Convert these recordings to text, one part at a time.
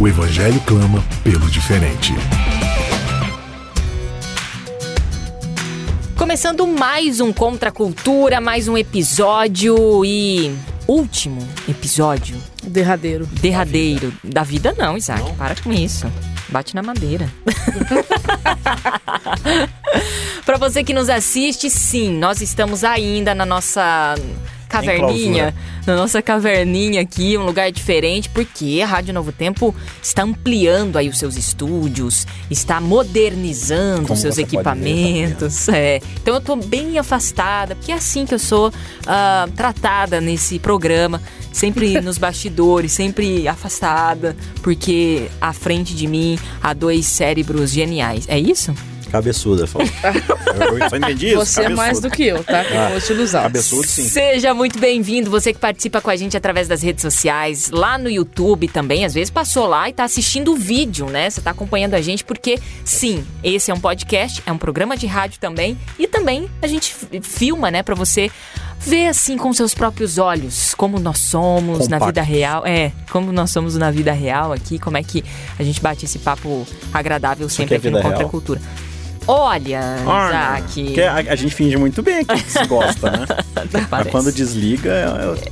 o Evangelho clama pelo diferente. Começando mais um Contra a Cultura, mais um episódio e. Último episódio. Derradeiro. Derradeiro. Da vida, não, Isaac. Não. Para com isso. Bate na madeira. Para você que nos assiste, sim, nós estamos ainda na nossa caverninha, na nossa caverninha aqui, um lugar diferente, porque a Rádio Novo Tempo está ampliando aí os seus estúdios, está modernizando Como os seus equipamentos. Ver, é. Então eu tô bem afastada, porque é assim que eu sou uh, tratada nesse programa. Sempre nos bastidores, sempre afastada, porque à frente de mim há dois cérebros geniais. É isso? Cabeçuda, falou. eu só entendi isso. Você cabeçuda. é mais do que eu, tá? Ah, vou te usar. Cabeçudo, sim. Seja muito bem-vindo, você que participa com a gente através das redes sociais, lá no YouTube também, às vezes passou lá e tá assistindo o vídeo, né? Você tá acompanhando a gente, porque sim, esse é um podcast, é um programa de rádio também, e também a gente filma, né, pra você ver assim com seus próprios olhos como nós somos Compacto. na vida real. É, como nós somos na vida real aqui, como é que a gente bate esse papo agradável sempre é aqui no Contra a Cultura. Olha, Isaac. Que a, a, gente finge muito bem aqui que se gosta, né? Mas quando desliga,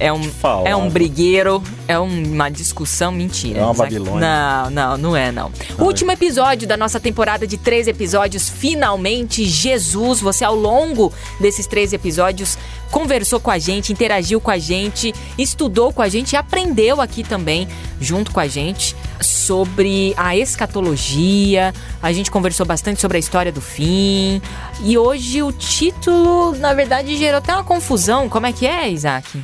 é, é um, falo, é um brigueiro, é uma discussão mentira. É uma Isaac. Babilônia. Não, não, não é não. Ai. Último episódio da nossa temporada de três episódios, finalmente, Jesus, você ao longo desses três episódios conversou com a gente, interagiu com a gente, estudou com a gente e aprendeu aqui também, junto com a gente, sobre a escatologia. A gente conversou bastante sobre a história do fim. E hoje o título, na verdade, gerou até uma confusão. Como é que é, Isaac?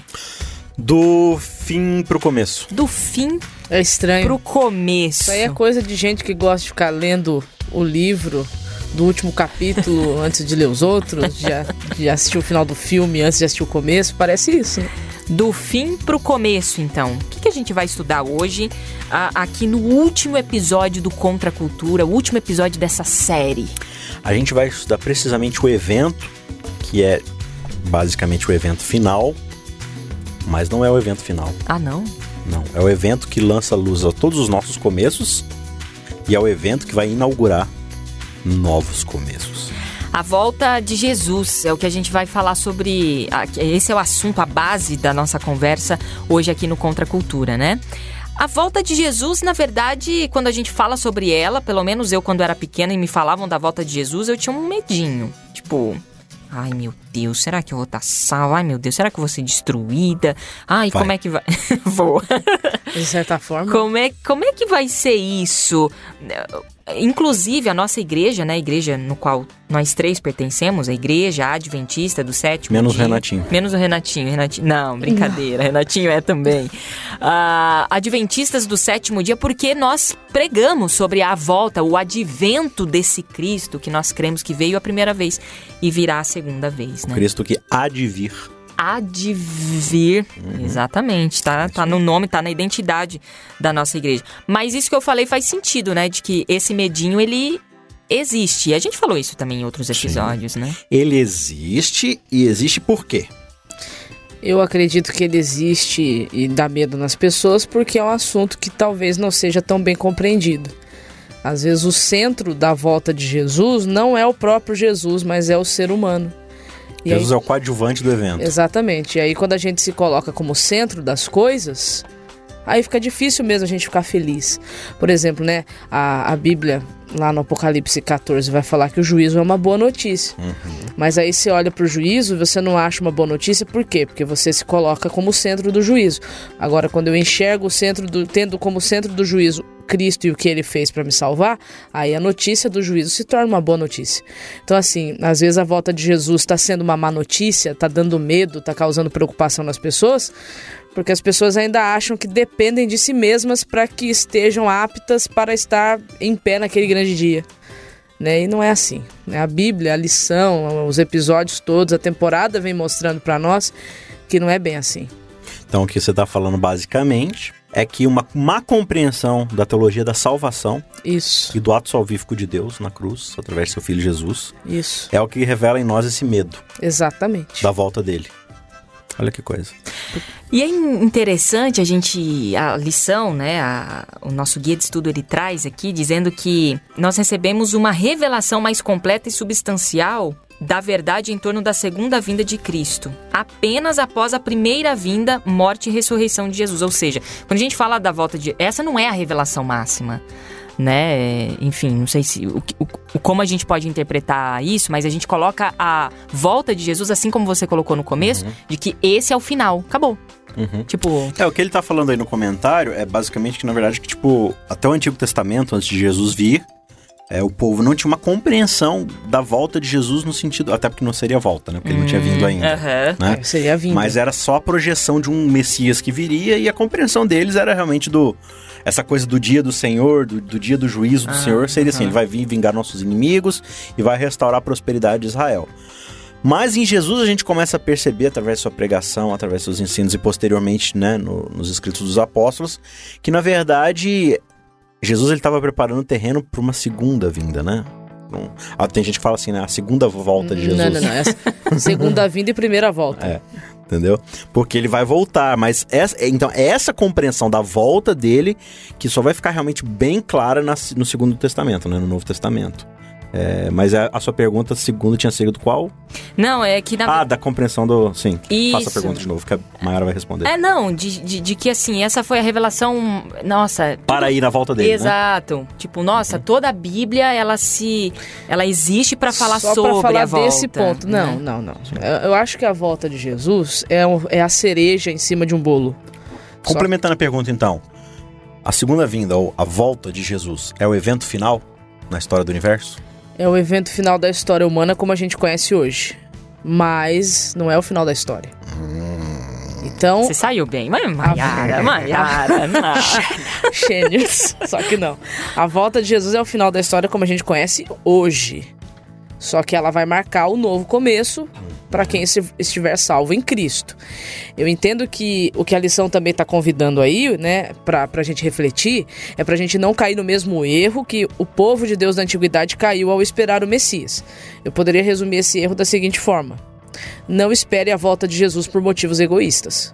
Do fim pro começo. Do fim é estranho. pro começo. Isso aí é coisa de gente que gosta de ficar lendo o livro do último capítulo antes de ler os outros, de, de assistir o final do filme antes de assistir o começo, parece isso. Né? Do fim pro começo, então. O que, que a gente vai estudar hoje, aqui no último episódio do Contra a Cultura, o último episódio dessa série? A gente vai estudar precisamente o evento, que é basicamente o evento final, mas não é o evento final. Ah, não? Não, é o evento que lança luz a todos os nossos começos e é o evento que vai inaugurar novos começos. A volta de Jesus é o que a gente vai falar sobre. Esse é o assunto, a base da nossa conversa hoje aqui no Contra Cultura, né? A volta de Jesus, na verdade, quando a gente fala sobre ela, pelo menos eu quando era pequena e me falavam da volta de Jesus, eu tinha um medinho. Tipo, Ai, meu Deus, será que eu vou estar salva? Ai, meu Deus, será que eu vou ser destruída? Ai, vai. como é que vai. vou. De certa forma. Como é, como é que vai ser isso? Inclusive, a nossa igreja, né? A igreja no qual nós três pertencemos, a igreja adventista do sétimo. Menos dia, o Renatinho. Menos o Renatinho. Renatinho não, brincadeira. Não. Renatinho é também. Uh, adventistas do sétimo dia, porque nós pregamos sobre a volta, o advento desse Cristo que nós cremos que veio a primeira vez e virá a segunda vez, né? Cristo que há de vir advir. Uhum. Exatamente, tá, tá no nome, tá na identidade da nossa igreja. Mas isso que eu falei faz sentido, né? De que esse medinho, ele existe. E a gente falou isso também em outros episódios, Sim. né? Ele existe e existe por quê? Eu acredito que ele existe e dá medo nas pessoas porque é um assunto que talvez não seja tão bem compreendido. Às vezes o centro da volta de Jesus não é o próprio Jesus, mas é o ser humano. E Jesus aí, é o coadjuvante do evento. Exatamente. E aí quando a gente se coloca como centro das coisas, aí fica difícil mesmo a gente ficar feliz. Por exemplo, né, a, a Bíblia lá no Apocalipse 14 vai falar que o juízo é uma boa notícia. Uhum. Mas aí você olha para o juízo e você não acha uma boa notícia, por quê? Porque você se coloca como centro do juízo. Agora, quando eu enxergo o centro do, tendo como centro do juízo Cristo e o que ele fez para me salvar, aí a notícia do juízo se torna uma boa notícia. Então, assim, às vezes a volta de Jesus está sendo uma má notícia, está dando medo, está causando preocupação nas pessoas, Porque as pessoas ainda acham que dependem de si mesmas para que estejam aptas para estar em pé naquele grande dia. Né? E não é assim. Né? A Bíblia, a lição, os episódios todos, a temporada vem mostrando para nós que não é bem assim. Então, o que você está falando basicamente é que uma má compreensão da teologia da salvação Isso. e do ato salvífico de Deus na cruz, através do seu filho Jesus, Isso. é o que revela em nós esse medo Exatamente. da volta dele. Olha que coisa. E é interessante a gente, a lição, né, a, o nosso guia de estudo ele traz aqui, dizendo que nós recebemos uma revelação mais completa e substancial da verdade em torno da segunda vinda de Cristo, apenas após a primeira vinda, morte e ressurreição de Jesus. Ou seja, quando a gente fala da volta de. Essa não é a revelação máxima. Né? Enfim, não sei se o, o, como a gente pode interpretar isso, mas a gente coloca a volta de Jesus, assim como você colocou no começo, uhum. de que esse é o final. Acabou. Uhum. Tipo. É, o que ele tá falando aí no comentário é basicamente que, na verdade, que, tipo, até o Antigo Testamento, antes de Jesus vir, é, o povo não tinha uma compreensão da volta de Jesus no sentido. Até porque não seria volta, né? Porque ele não tinha Hum, vindo ainda. aham. Né? É, seria vindo. Mas era só a projeção de um Messias que viria e a compreensão deles era realmente do. Essa coisa do dia do Senhor, do, do dia do juízo do Ah, Senhor, seria assim: aham. ele vai vir vingar nossos inimigos e vai restaurar a prosperidade de Israel. Mas em Jesus a gente começa a perceber, através da sua pregação, através dos seus ensinos e posteriormente né, no- nos escritos dos apóstolos, que na verdade Jesus ele estava preparando o terreno para uma segunda vinda, né? Ah, tem gente que fala assim, né? A segunda volta de Jesus. Não, não, não. Segunda vinda e primeira volta. É. Entendeu? Porque ele vai voltar, mas essa, então é essa compreensão da volta dele que só vai ficar realmente bem clara na- no Segundo Testamento, né? No Novo Testamento. É, mas a, a sua pergunta, segundo, tinha sido qual? Não, é que na Ah, da compreensão do. Sim. Faça a Isso. pergunta de novo, que a Mayara vai responder. É, não, de, de, de que assim, essa foi a revelação. Nossa. Para aí na volta dele. Né? Exato. Tipo, nossa, toda a Bíblia, ela se. Ela existe pra falar Só sobre pra falar a volta. desse ponto. Não, né? não, não. Eu, eu acho que a volta de Jesus é, um- é a cereja em cima de um bolo. Só- Complementando a pergunta, então. A segunda vinda, ou a volta de Jesus, é o evento final na história do universo? É o evento final da história humana como a gente conhece hoje. Mas não é o final da história. Então, Você saiu bem. Mas, Maiara, Maiara, não. gênios. Só que não. A volta de Jesus é o final da história como a gente conhece hoje. Só que ela vai marcar o novo começo para quem estiver salvo em Cristo. Eu entendo que o que a lição também está convidando aí, né, para a gente refletir, é para a gente não cair no mesmo erro que o povo de Deus da antiguidade caiu ao esperar o Messias. Eu poderia resumir esse erro da seguinte forma: não espere a volta de Jesus por motivos egoístas.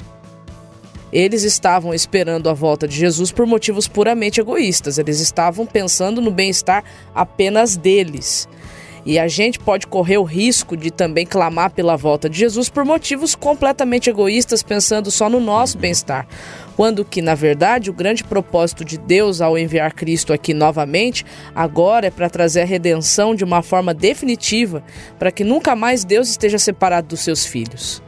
Eles estavam esperando a volta de Jesus por motivos puramente egoístas. Eles estavam pensando no bem-estar apenas deles. E a gente pode correr o risco de também clamar pela volta de Jesus por motivos completamente egoístas, pensando só no nosso bem-estar. Quando que, na verdade, o grande propósito de Deus ao enviar Cristo aqui novamente, agora é para trazer a redenção de uma forma definitiva, para que nunca mais Deus esteja separado dos seus filhos.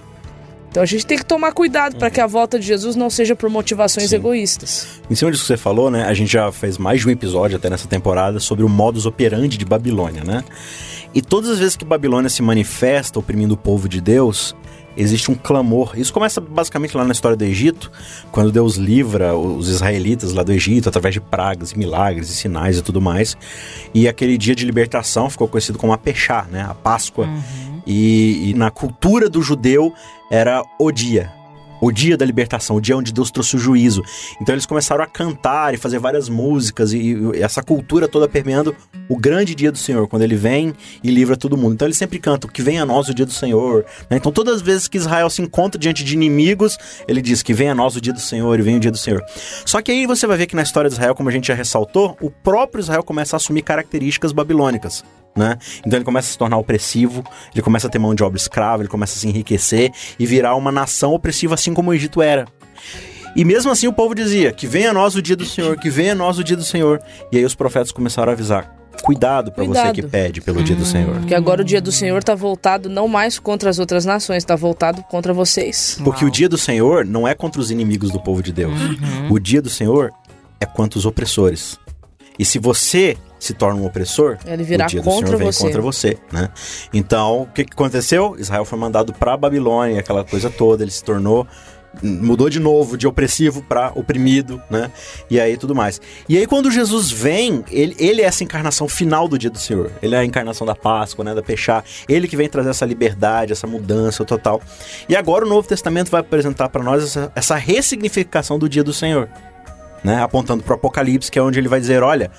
Então a gente tem que tomar cuidado para que a volta de Jesus não seja por motivações Sim. egoístas. Em cima disso que você falou, né? A gente já fez mais de um episódio até nessa temporada sobre o modus operandi de Babilônia, né? E todas as vezes que Babilônia se manifesta oprimindo o povo de Deus, existe um clamor. Isso começa basicamente lá na história do Egito, quando Deus livra os israelitas lá do Egito através de pragas, e milagres e sinais e tudo mais. E aquele dia de libertação ficou conhecido como a Pechá, né? A Páscoa. E, e na cultura do judeu era o dia. O dia da libertação, o dia onde Deus trouxe o juízo. Então eles começaram a cantar e fazer várias músicas e, e essa cultura toda permeando o grande dia do Senhor, quando ele vem e livra todo mundo. Então eles sempre cantam que venha a nós o dia do Senhor. né? Então todas as vezes que Israel se encontra diante de inimigos, ele diz que venha a nós o dia do Senhor e venha o dia do Senhor. Só que aí você vai ver que na história de Israel, como a gente já ressaltou, o próprio Israel começa a assumir características babilônicas. Né? Então ele começa a se tornar opressivo, ele começa a ter mão de obra escrava, ele começa a se enriquecer e virar uma nação opressiva assim como o Egito era. E mesmo assim o povo dizia: Que venha a nós o dia do Senhor, que venha a nós o dia do Senhor. E aí os profetas começaram a avisar: Cuidado para você que pede pelo dia do Senhor. Porque agora o dia do Senhor está voltado não mais contra as outras nações, está voltado contra vocês. Porque Uau. o dia do Senhor não é contra os inimigos do povo de Deus. Uhum. O dia do Senhor é contra os opressores. E se você se torna um opressor, Ele virá o dia do contra Senhor vem você. contra você, né? Então, o que, que aconteceu? Israel foi mandado para Babilônia, aquela coisa toda, ele se tornou mudou de novo de opressivo para oprimido, né? E aí tudo mais. E aí quando Jesus vem, ele, ele é essa encarnação final do dia do Senhor. Ele é a encarnação da Páscoa, né, da Peixá. Ele que vem trazer essa liberdade, essa mudança total. E agora o Novo Testamento vai apresentar para nós essa, essa ressignificação do dia do Senhor, né? Apontando para o Apocalipse, que é onde ele vai dizer, olha,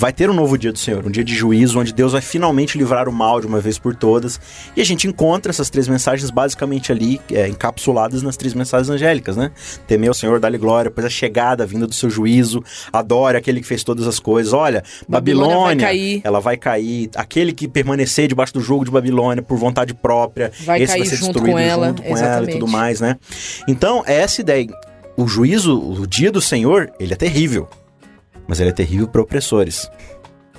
vai ter um novo dia do Senhor, um dia de juízo, onde Deus vai finalmente livrar o mal de uma vez por todas. E a gente encontra essas três mensagens basicamente ali, é, encapsuladas nas três mensagens angélicas, né? Temer o Senhor, dá-lhe glória, pois a chegada, a vinda do seu juízo, adore aquele que fez todas as coisas. Olha, Babilônia, Babilônia vai ela vai cair. Aquele que permanecer debaixo do jogo de Babilônia por vontade própria, vai esse vai ser junto destruído com ela, junto com ela e tudo mais, né? Então, é essa ideia. O juízo, o dia do Senhor, ele é terrível mas ele é terrível para opressores.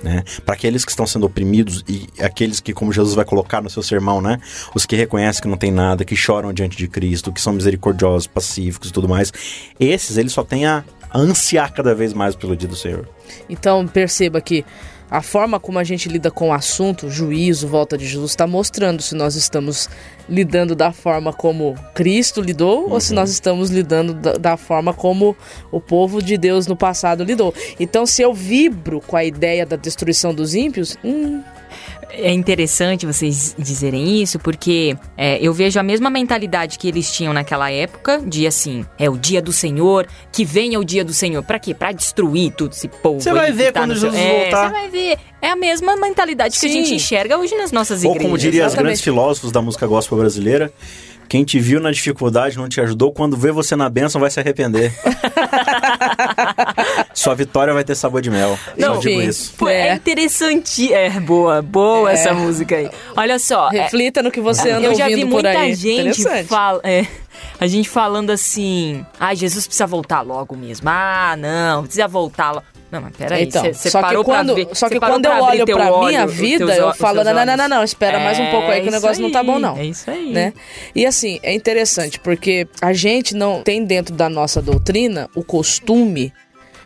Né? Para aqueles que estão sendo oprimidos e aqueles que, como Jesus vai colocar no seu sermão, né? Os que reconhecem que não tem nada, que choram diante de Cristo, que são misericordiosos, pacíficos e tudo mais, esses eles só têm a ansiar cada vez mais pelo dia do Senhor. Então perceba que a forma como a gente lida com o assunto, juízo, volta de Jesus, está mostrando se nós estamos lidando da forma como Cristo lidou uhum. ou se uhum. nós estamos lidando da, da, forma como o povo de Deus no passado lidou. Então, se eu vibro com a ideia da destruição dos ímpios, hum, é interessante vocês dizerem isso, porque é, eu vejo a mesma mentalidade que eles tinham naquela época, de assim, é o dia do Senhor, que venha o dia do Senhor. Pra quê? Pra destruir tudo esse povo. Você vai ver tá quando Jesus seu... voltar. Você vai ver. É a mesma mentalidade Sim. que a gente enxerga hoje nas nossas igrejas. Ou como diria os grandes filósofos da música gospel brasileira, quem te viu na dificuldade não te ajudou, quando vê você na bênção vai se arrepender. Sua vitória vai ter sabor de mel. Não, Só digo isso. Pô, é. é interessante. É, boa, boa é. essa música aí. Olha só. É, Reflita é, no que você anda ouvindo por aí. Eu já vi muita gente fala, é, a gente falando assim, ah, Jesus precisa voltar logo mesmo. Ah, não, precisa voltar logo. Não, mas peraí, então, cê, cê só que quando, ver, só que quando eu olho pra olho, minha vida, eu falo, não, não, não, não, não, espera é mais um pouco aí que o negócio aí, não tá bom, não. É isso aí. Né? E assim, é interessante, porque a gente não tem dentro da nossa doutrina o costume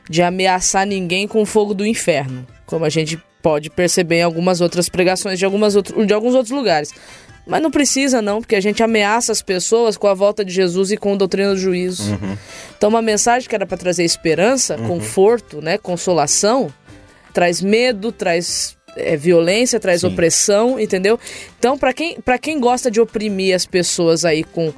de ameaçar ninguém com o fogo do inferno, como a gente pode perceber em algumas outras pregações de, algumas outro, de alguns outros lugares. Mas não precisa, não, porque a gente ameaça as pessoas com a volta de Jesus e com a doutrina do juízo. Uhum. Então, uma mensagem que era para trazer esperança, uhum. conforto, né, consolação, traz medo, traz é, violência, traz Sim. opressão, entendeu? Então, para quem, quem gosta de oprimir as pessoas aí com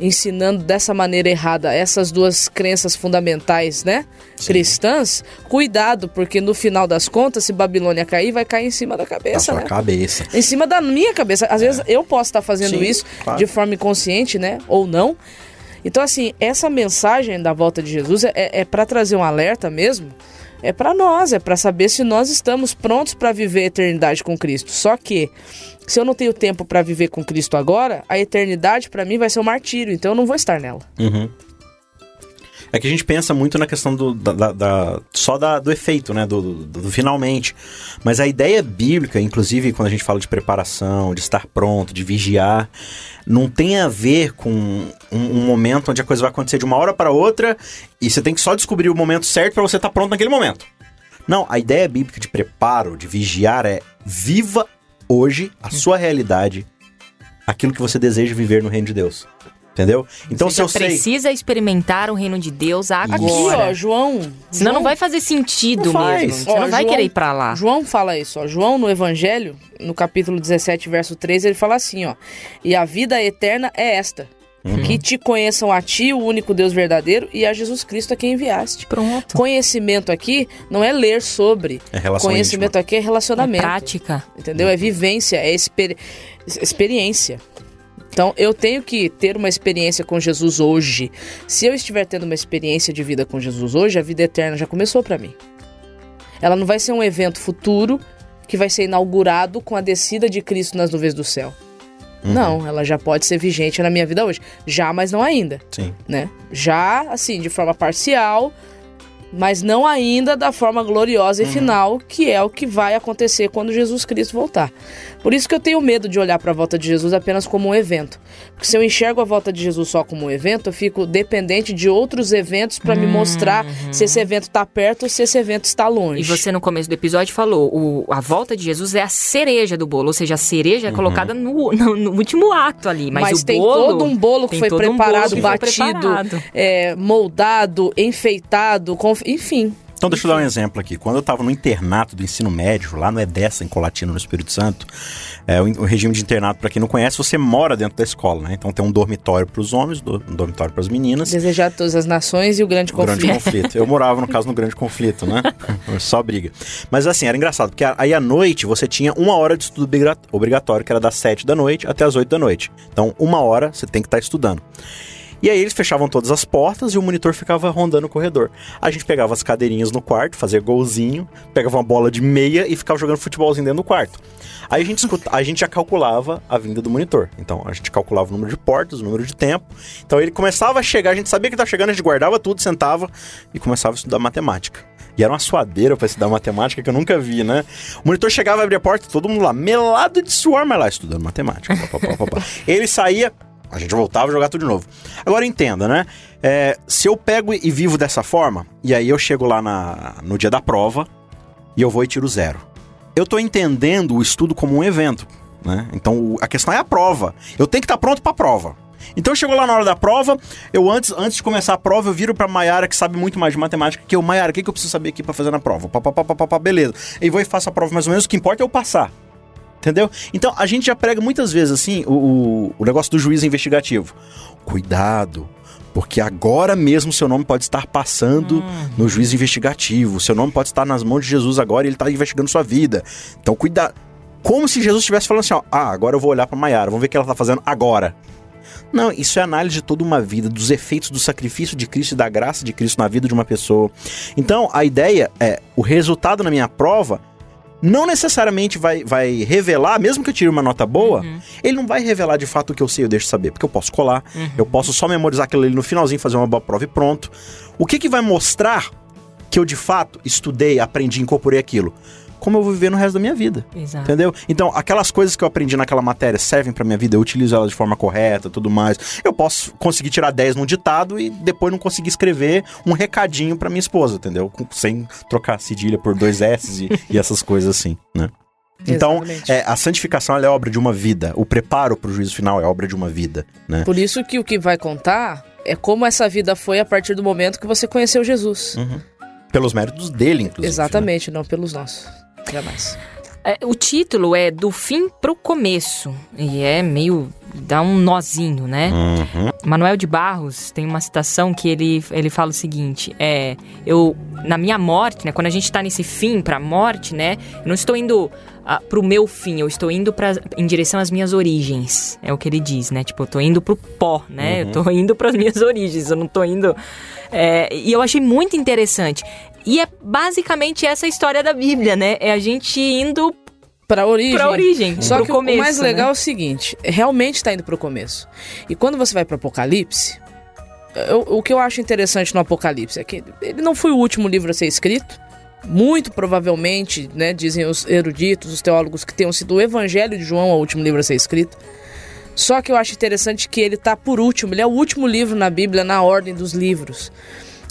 ensinando dessa maneira errada essas duas crenças fundamentais, né? Sim. Cristãs, cuidado, porque no final das contas, se Babilônia cair, vai cair em cima da cabeça, da né? cabeça. Em cima da minha cabeça. Às é. vezes eu posso estar fazendo Sim, isso claro. de forma inconsciente, né? Ou não. Então, assim, essa mensagem da volta de Jesus é, é para trazer um alerta mesmo. É para nós, é para saber se nós estamos prontos para viver a eternidade com Cristo. Só que se eu não tenho tempo para viver com Cristo agora, a eternidade para mim vai ser um martírio, então eu não vou estar nela. Uhum. É que a gente pensa muito na questão do, da, da só da, do efeito, né? Do, do, do, finalmente. Mas a ideia bíblica, inclusive quando a gente fala de preparação, de estar pronto, de vigiar, não tem a ver com um, um momento onde a coisa vai acontecer de uma hora para outra e você tem que só descobrir o momento certo para você estar pronto naquele momento. Não, a ideia bíblica de preparo, de vigiar é viva hoje a sua realidade, aquilo que você deseja viver no reino de Deus. Entendeu? Então, você se eu precisa sei... experimentar o reino de Deus agora. Aqui, ó, João. Senão João, não vai fazer sentido mesmo. Você ó, não vai João, querer ir pra lá. João fala isso, ó. João, no Evangelho, no capítulo 17, verso 3, ele fala assim, ó. E a vida eterna é esta. Uhum. Que te conheçam a ti, o único Deus verdadeiro, e a Jesus Cristo a quem enviaste. Pronto. Conhecimento aqui não é ler sobre. É Conhecimento íntima. aqui é relacionamento. É prática. Entendeu? É vivência, é exper experiência. Então, eu tenho que ter uma experiência com Jesus hoje. Se eu estiver tendo uma experiência de vida com Jesus hoje, a vida eterna já começou para mim. Ela não vai ser um evento futuro que vai ser inaugurado com a descida de Cristo nas nuvens do céu. Uhum. Não, ela já pode ser vigente na minha vida hoje. Já, mas não ainda. Sim. Né? Já, assim, de forma parcial, mas não ainda da forma gloriosa e uhum. final, que é o que vai acontecer quando Jesus Cristo voltar. Por isso que eu tenho medo de olhar para a volta de Jesus apenas como um evento. Porque se eu enxergo a volta de Jesus só como um evento, eu fico dependente de outros eventos para uhum. me mostrar se esse evento está perto ou se esse evento está longe. E você no começo do episódio falou, o, a volta de Jesus é a cereja do bolo, ou seja, a cereja é uhum. colocada no, no, no, último ato ali, mas, mas tem bolo, todo um bolo que foi preparado, um que batido, foi preparado. É, moldado, enfeitado, com enfim. Então, deixa eu dar um exemplo aqui. Quando eu estava no internato do ensino médio, lá no EDESA, em Colatina, no Espírito Santo, é, o, regime de internato, para quem não conhece, você mora dentro da escola, né? Então tem um dormitório para os homens, um dormitório para as meninas. Desejar todas as nações e o grande conflito. O grande conflito. Eu morava, no caso, no grande conflito, né? Só briga. Mas assim, era engraçado, porque aí à noite você tinha uma hora de estudo obrigatório, que era das sete da noite até as oito da noite. Então, uma hora você tem que estar tá estudando. E aí eles fechavam todas as portas e o monitor ficava rondando o corredor. A gente pegava as cadeirinhas no quarto, fazia golzinho, pegava uma bola de meia e ficava jogando futebolzinho dentro do quarto. Aí a gente, escuta, a gente já calculava a vinda do monitor. Então a gente calculava o número de portas, o número de tempo. Então ele começava a chegar, a gente sabia que estava chegando, a gente guardava tudo, sentava e começava a estudar matemática. E era uma suadeira para estudar matemática que eu nunca vi, né? O monitor chegava, abria a porta, todo mundo lá, melado de suor, mas lá estudando matemática. Pá, pá, pá, ele saía, a gente voltava a jogar tudo de novo. Agora entenda, né? É, se eu pego e vivo dessa forma, e aí eu chego lá na, no dia da prova e eu vou e tiro zero. Eu tô entendendo o estudo como um evento, né? Então a questão é a prova. Eu tenho que estar tá pronto para a prova. Então chegou lá na hora da prova, eu antes, antes de começar a prova, eu viro pra Maiara, que sabe muito mais de matemática que eu. Maiara, o que, que eu preciso saber aqui para fazer na prova? Pá, pá, pá, pá, pá, beleza. E vou e faço a prova mais ou menos, o que importa é eu passar. Entendeu? Então a gente já prega muitas vezes assim o, o negócio do juiz investigativo. Cuidado, porque agora mesmo seu nome pode estar passando hum. no juiz investigativo. Seu nome pode estar nas mãos de Jesus agora e ele está investigando sua vida. Então cuidado. Como se Jesus estivesse falando assim: ó, ah, agora eu vou olhar para Maiara, vamos ver o que ela está fazendo agora. Não, isso é análise de toda uma vida, dos efeitos do sacrifício de Cristo e da graça de Cristo na vida de uma pessoa. Então, a ideia é: o resultado na minha prova não necessariamente vai, vai revelar, mesmo que eu tire uma nota boa, uhum. ele não vai revelar de fato o que eu sei, eu deixo saber. Porque eu posso colar, uhum. eu posso só memorizar aquilo ali no finalzinho, fazer uma boa prova e pronto. O que, que vai mostrar que eu de fato estudei, aprendi, incorporei aquilo? Como eu vou viver no resto da minha vida. Exato. Entendeu? Então, aquelas coisas que eu aprendi naquela matéria servem para minha vida, eu utilizo elas de forma correta, tudo mais. Eu posso conseguir tirar 10 num ditado e depois não conseguir escrever um recadinho para minha esposa, entendeu? Sem trocar cedilha por dois S e, e essas coisas assim, né? Então, é, a santificação é obra de uma vida. O preparo para o juízo final é obra de uma vida, né? Por isso que o que vai contar é como essa vida foi a partir do momento que você conheceu Jesus. Uhum. Pelos méritos dele, inclusive. Né? Exatamente, né? não pelos nossos. Jamais. É, o título é Do Fim pro Começo. E é meio. dá um nozinho, né? Uhum. Manuel de Barros tem uma citação que ele, ele fala o seguinte: é. Eu. Na minha morte, né? Quando a gente tá nesse fim pra morte, né? Eu não estou indo uh, pro meu fim, eu estou indo pra, em direção às minhas origens. É o que ele diz, né? Tipo, eu tô indo pro pó, né? Uhum. Eu tô indo pras minhas origens, eu não tô indo. É, e eu achei muito interessante. E é basicamente essa a história da Bíblia, né? É a gente indo Pra origem. Pra origem. Só que começo, o mais legal né? é o seguinte: realmente está indo pro começo. E quando você vai pro Apocalipse, eu, o que eu acho interessante no Apocalipse é que ele não foi o último livro a ser escrito. Muito provavelmente, né, dizem os eruditos, os teólogos, que tenham sido o Evangelho de João o último livro a ser escrito. Só que eu acho interessante que ele tá por último, ele é o último livro na Bíblia na ordem dos livros.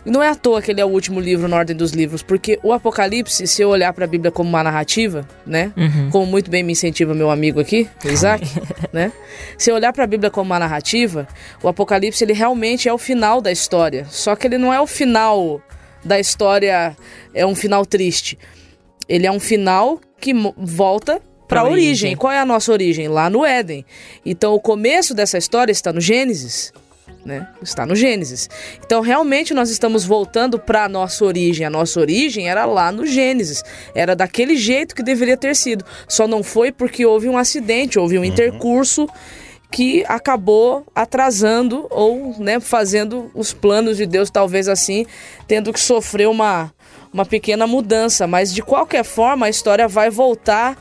Não é à toa que ele é o último livro na ordem dos livros, porque o Apocalipse, se eu olhar para a Bíblia como uma narrativa, né? Uhum. Como muito bem me incentiva meu amigo aqui, Isaac, né? Se eu olhar para a Bíblia como uma narrativa, o Apocalipse ele realmente é o final da história. Só que ele não é o final da história, é um final triste. Ele é um final que volta para a origem. origem. Qual é a nossa origem? Lá no Éden. Então o começo dessa história está no Gênesis né? Está no Gênesis. Então, realmente, nós estamos voltando para a nossa origem. A nossa origem era lá no Gênesis. Era daquele jeito que deveria ter sido. Só não foi porque houve um acidente, houve um uhum. intercurso que acabou atrasando ou né, fazendo os planos de Deus, talvez assim, tendo que sofrer uma, uma pequena mudança. Mas, de qualquer forma, a história vai voltar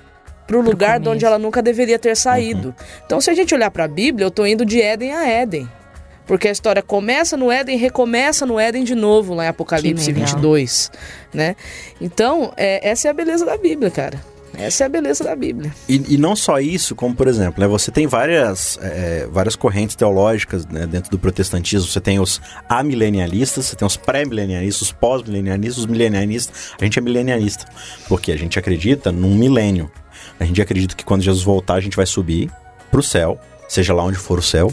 para o lugar de onde ela nunca deveria ter saído. Uhum. Então, se a gente olhar para a Bíblia, eu estou indo de Éden a Éden. Porque a história começa no Éden e recomeça no Éden de novo, lá em Apocalipse 22, né? Então, é, essa é a beleza da Bíblia, cara. Essa é a beleza da Bíblia. E, e não só isso, como por exemplo, né, você tem várias, é, várias correntes teológicas né, dentro do protestantismo. Você tem os amilenialistas, você tem os pré-milenialistas, os pós-milenialistas, os milenialistas. A gente é milenialista, porque a gente acredita num milênio. A gente acredita que quando Jesus voltar, a gente vai subir para o céu, seja lá onde for o céu.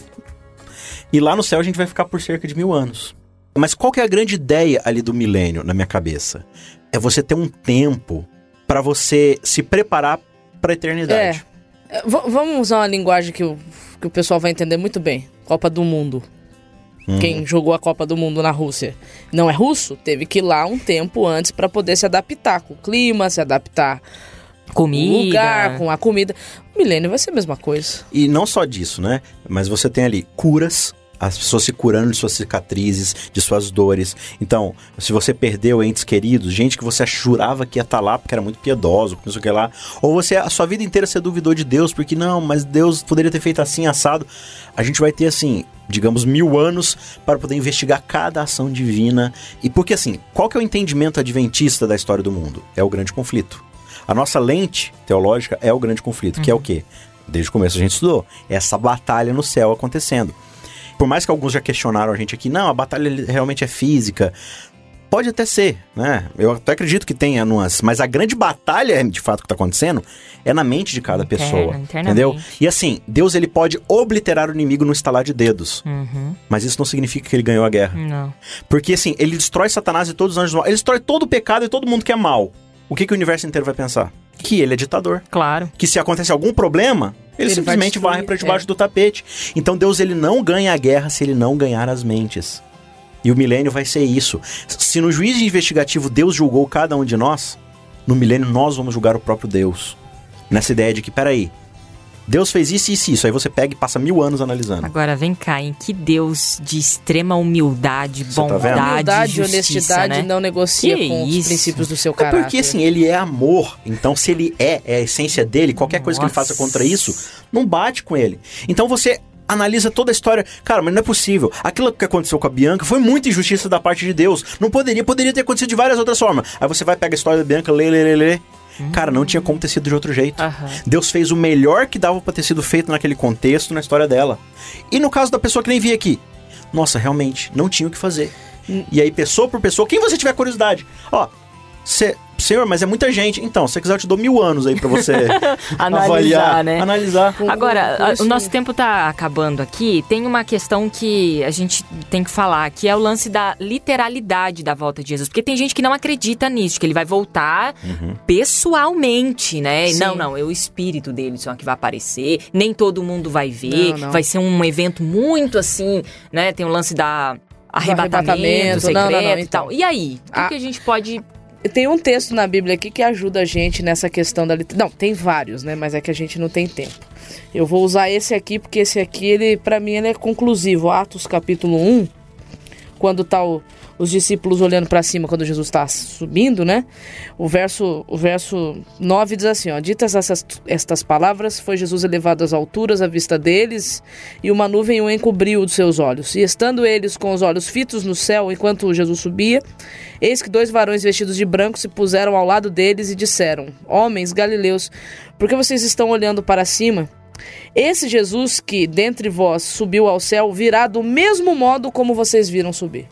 E lá no céu a gente vai ficar por cerca de mil anos. Mas qual que é a grande ideia ali do milênio na minha cabeça? É você ter um tempo para você se preparar para a eternidade. É. vamos usar uma linguagem que o, que o pessoal vai entender muito bem. Copa do Mundo. Uhum. Quem jogou a Copa do Mundo na Rússia não é russo, teve que ir lá um tempo antes para poder se adaptar com o clima, se adaptar comida. com o lugar, com a comida. O milênio vai ser a mesma coisa. E não só disso, né? Mas você tem ali curas as pessoas se curando de suas cicatrizes, de suas dores. Então, se você perdeu entes queridos, gente que você jurava que ia estar tá lá porque era muito piedoso, não sei o que lá, ou você a sua vida inteira você duvidou de Deus porque não, mas Deus poderia ter feito assim assado, a gente vai ter assim, digamos, mil anos para poder investigar cada ação divina. E porque assim, qual que é o entendimento adventista da história do mundo? É o grande conflito. A nossa lente teológica é o grande conflito, uhum. que é o uhum. quê? Desde o começo a gente estudou. É essa batalha no céu acontecendo. Por mais que alguns já questionaram a gente aqui, não, a batalha realmente é física. Pode até ser, né? Eu até acredito que tenha nuances, mas a grande batalha, de fato, que está acontecendo, é na mente de cada pessoa. Entendeu? E assim, Deus ele pode obliterar o inimigo no estalar de dedos. Uhum. Mas isso não significa que ele ganhou a guerra. Não. Porque assim, ele destrói Satanás e todos os anjos do mal. Ele destrói todo o pecado e todo mundo que é mal. O que, que o universo inteiro vai pensar? Que ele é ditador. Claro. Que se acontece algum problema, ele, ele simplesmente vai varre para debaixo é. do tapete. Então Deus ele não ganha a guerra se ele não ganhar as mentes. E o milênio vai ser isso. Se no juízo investigativo Deus julgou cada um de nós, no milênio nós vamos julgar o próprio Deus. Nessa ideia de que, peraí, Deus fez isso, isso e isso. Aí você pega e passa mil anos analisando. Agora, vem cá, em que Deus de extrema humildade, você tá bondade, tá humildade, justiça, honestidade né? não negocia que com isso? os princípios do seu caráter. É porque, assim, ele é amor. Então, se ele é, é a essência dele, qualquer Nossa. coisa que ele faça contra isso, não bate com ele. Então, você analisa toda a história. Cara, mas não é possível. Aquilo que aconteceu com a Bianca foi muita injustiça da parte de Deus. Não poderia, poderia ter acontecido de várias outras formas. Aí você vai pegar a história da Bianca, lê, lê, lê, lê. Cara, não tinha como ter sido de outro jeito. Deus fez o melhor que dava para ter sido feito naquele contexto, na história dela. E no caso da pessoa que nem vi aqui, nossa, realmente, não tinha o que fazer. Hum. E aí, pessoa por pessoa, quem você tiver curiosidade, ó, você Senhor, mas é muita gente. Então, se você quiser, eu te dou mil anos aí pra você analisar, avaliar, né? Analisar. Agora, a, o nosso tempo tá acabando aqui. Tem uma questão que a gente tem que falar, que é o lance da literalidade da volta de Jesus. Porque tem gente que não acredita nisso, que ele vai voltar uhum. pessoalmente, né? Sim. Não, não, é o espírito dele só que vai aparecer. Nem todo mundo vai ver. Não, não. Vai ser um evento muito assim, né? Tem o lance da arrebatamento, arrebatamento secreto não, não, não, então. e tal. E aí? O a... que a gente pode tem um texto na Bíblia aqui que ajuda a gente nessa questão da literatura. Não, tem vários, né? Mas é que a gente não tem tempo. Eu vou usar esse aqui porque esse aqui, ele, para mim, ele é conclusivo. Atos capítulo 1, quando tá o, os discípulos olhando para cima quando Jesus está subindo, né? O verso, o verso 9 diz assim: ó, Ditas essas, estas palavras, foi Jesus elevado às alturas à vista deles, e uma nuvem o encobriu dos seus olhos. E estando eles com os olhos fitos no céu enquanto Jesus subia, eis que dois varões vestidos de branco se puseram ao lado deles e disseram: Homens galileus, por que vocês estão olhando para cima? Esse Jesus que dentre vós subiu ao céu virá do mesmo modo como vocês viram subir.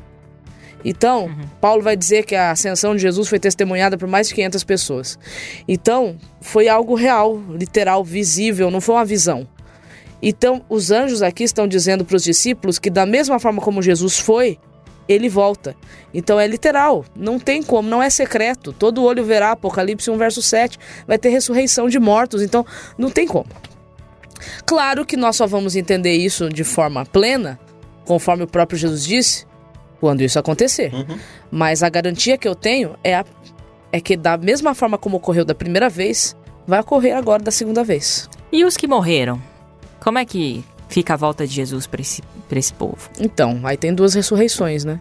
Então, uhum. Paulo vai dizer que a ascensão de Jesus foi testemunhada por mais de 500 pessoas. Então, foi algo real, literal, visível, não foi uma visão. Então, os anjos aqui estão dizendo para os discípulos que, da mesma forma como Jesus foi, ele volta. Então é literal, não tem como, não é secreto. Todo olho verá, Apocalipse 1, verso 7, vai ter ressurreição de mortos, então não tem como. Claro que nós só vamos entender isso de forma plena, conforme o próprio Jesus disse, quando isso acontecer. Uhum. Mas a garantia que eu tenho é, a, é que, da mesma forma como ocorreu da primeira vez, vai ocorrer agora da segunda vez. E os que morreram? Como é que fica a volta de Jesus para esse, esse povo? Então, aí tem duas ressurreições, né?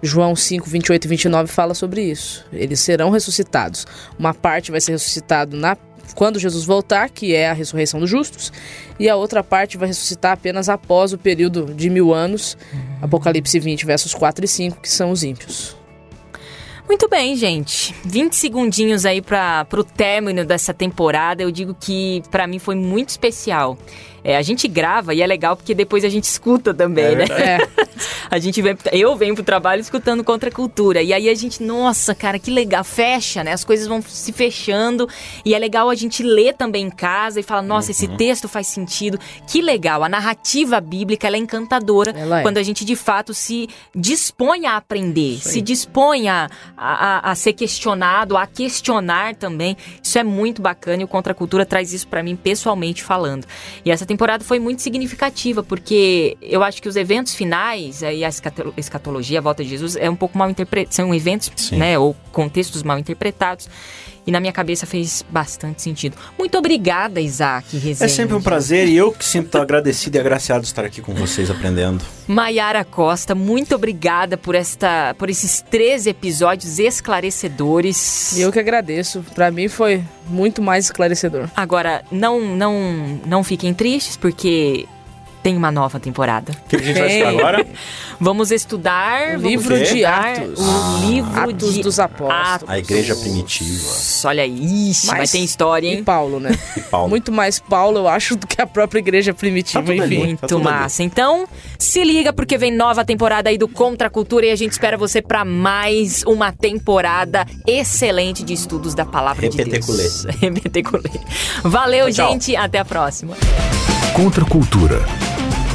João 5, 28 e 29 fala sobre isso. Eles serão ressuscitados. Uma parte vai ser ressuscitado na quando Jesus voltar, que é a ressurreição dos justos, e a outra parte vai ressuscitar apenas após o período de mil anos, Apocalipse 20, versos 4 e 5, que são os ímpios. Muito bem, gente. 20 segundinhos aí para o término dessa temporada. Eu digo que para mim foi muito especial. É, a gente grava e é legal porque depois a gente escuta também, é né? É. a gente vem, eu venho pro trabalho escutando contra a cultura. E aí a gente, nossa, cara, que legal, fecha, né? As coisas vão se fechando. E é legal a gente ler também em casa e falar, nossa, uhum. esse texto faz sentido. Que legal. A narrativa bíblica ela é encantadora ela é. quando a gente de fato se dispõe a aprender, se dispõe a, a, a, ser questionado, a questionar também. Isso é muito bacana e o Contra a Cultura traz isso para mim pessoalmente falando. E essa temporada foi muito significativa, porque eu acho que os eventos finais, aí a escatologia, a volta de Jesus, é um pouco mal interpretados, são eventos, Sim. né, ou contextos mal interpretados. E na minha cabeça fez bastante sentido. Muito obrigada, Isaac Rezende. É sempre um prazer e eu que sempre estou agradecido e agraciado de estar aqui com vocês aprendendo. Maiara Costa, muito obrigada por esta, por esses três episódios esclarecedores. Eu que agradeço. Para mim foi muito mais esclarecedor. Agora, não, não, não fiquem tristes porque tem uma nova temporada. O que a gente vai estudar agora? Vamos estudar o livro de Atos. O ah, livro Atos de dos Apóstolos. Atos. A igreja primitiva. Olha aí, Ixi, mas, mas tem história, hein? E Paulo, né? E Paulo. Muito mais Paulo, eu acho, do que a própria igreja primitiva, tá enfim. Muito tá massa. Ali. Então, se liga porque vem nova temporada aí do Contra a Cultura e a gente espera você para mais uma temporada excelente de estudos da palavra de Deus. Repeteculê. Valeu, tchau, gente. Até a próxima. Contra a Cultura.